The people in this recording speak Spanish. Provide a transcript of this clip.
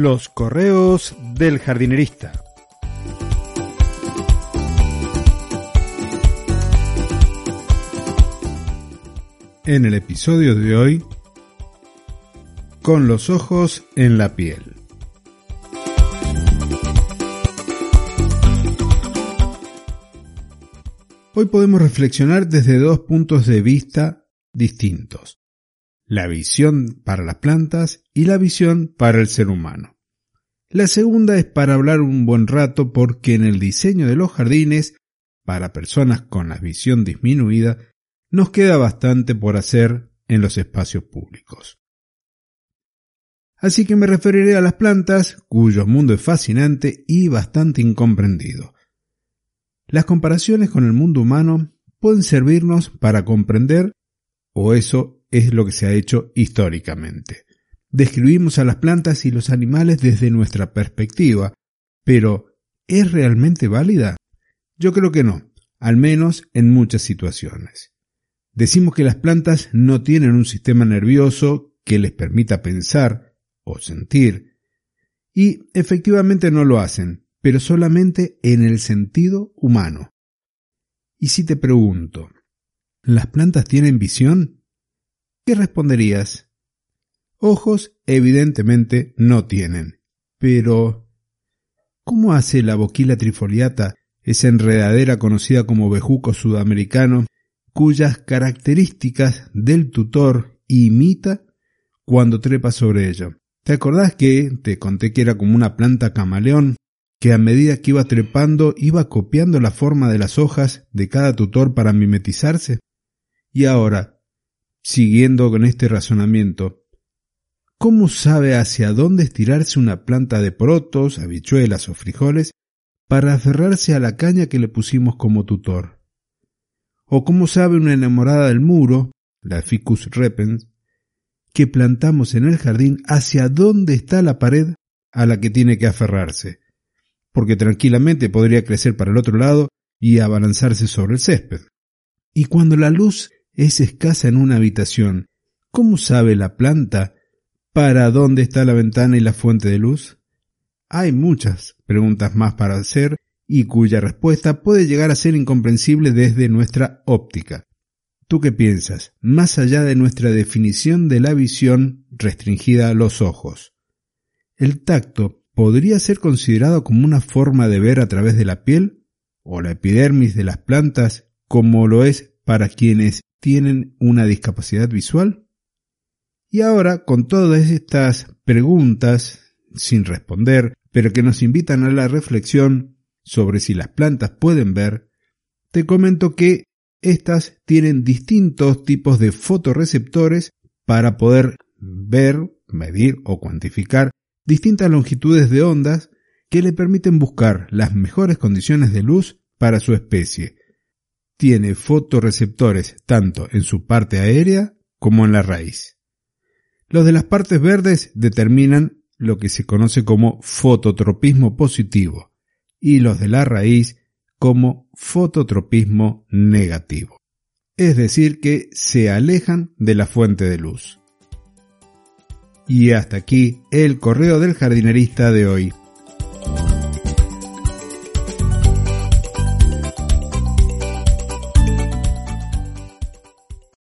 Los correos del jardinerista. En el episodio de hoy, con los ojos en la piel. Hoy podemos reflexionar desde dos puntos de vista distintos. La visión para las plantas y la visión para el ser humano. La segunda es para hablar un buen rato porque en el diseño de los jardines, para personas con la visión disminuida, nos queda bastante por hacer en los espacios públicos. Así que me referiré a las plantas, cuyo mundo es fascinante y bastante incomprendido. Las comparaciones con el mundo humano pueden servirnos para comprender, o eso es lo que se ha hecho históricamente. Describimos a las plantas y los animales desde nuestra perspectiva, pero ¿es realmente válida? Yo creo que no, al menos en muchas situaciones. Decimos que las plantas no tienen un sistema nervioso que les permita pensar o sentir, y efectivamente no lo hacen, pero solamente en el sentido humano. Y si te pregunto, ¿las plantas tienen visión? ¿Qué responderías? Ojos evidentemente no tienen, pero ¿cómo hace la boquila trifoliata, esa enredadera conocida como bejuco sudamericano, cuyas características del tutor imita cuando trepa sobre ello. ¿Te acordás que te conté que era como una planta camaleón que a medida que iba trepando iba copiando la forma de las hojas de cada tutor para mimetizarse? Y ahora, siguiendo con este razonamiento, ¿cómo sabe hacia dónde estirarse una planta de protos, habichuelas o frijoles para aferrarse a la caña que le pusimos como tutor? o cómo sabe una enamorada del muro, la Ficus repens, que plantamos en el jardín hacia dónde está la pared a la que tiene que aferrarse, porque tranquilamente podría crecer para el otro lado y abalanzarse sobre el césped. Y cuando la luz es escasa en una habitación, ¿cómo sabe la planta para dónde está la ventana y la fuente de luz? Hay muchas preguntas más para hacer y cuya respuesta puede llegar a ser incomprensible desde nuestra óptica. ¿Tú qué piensas? Más allá de nuestra definición de la visión restringida a los ojos. ¿El tacto podría ser considerado como una forma de ver a través de la piel? ¿O la epidermis de las plantas como lo es para quienes tienen una discapacidad visual? Y ahora, con todas estas preguntas sin responder, pero que nos invitan a la reflexión, sobre si las plantas pueden ver, te comento que estas tienen distintos tipos de fotorreceptores para poder ver, medir o cuantificar distintas longitudes de ondas que le permiten buscar las mejores condiciones de luz para su especie. Tiene fotorreceptores tanto en su parte aérea como en la raíz. Los de las partes verdes determinan lo que se conoce como fototropismo positivo, y los de la raíz como fototropismo negativo. Es decir, que se alejan de la fuente de luz. Y hasta aquí el correo del jardinerista de hoy.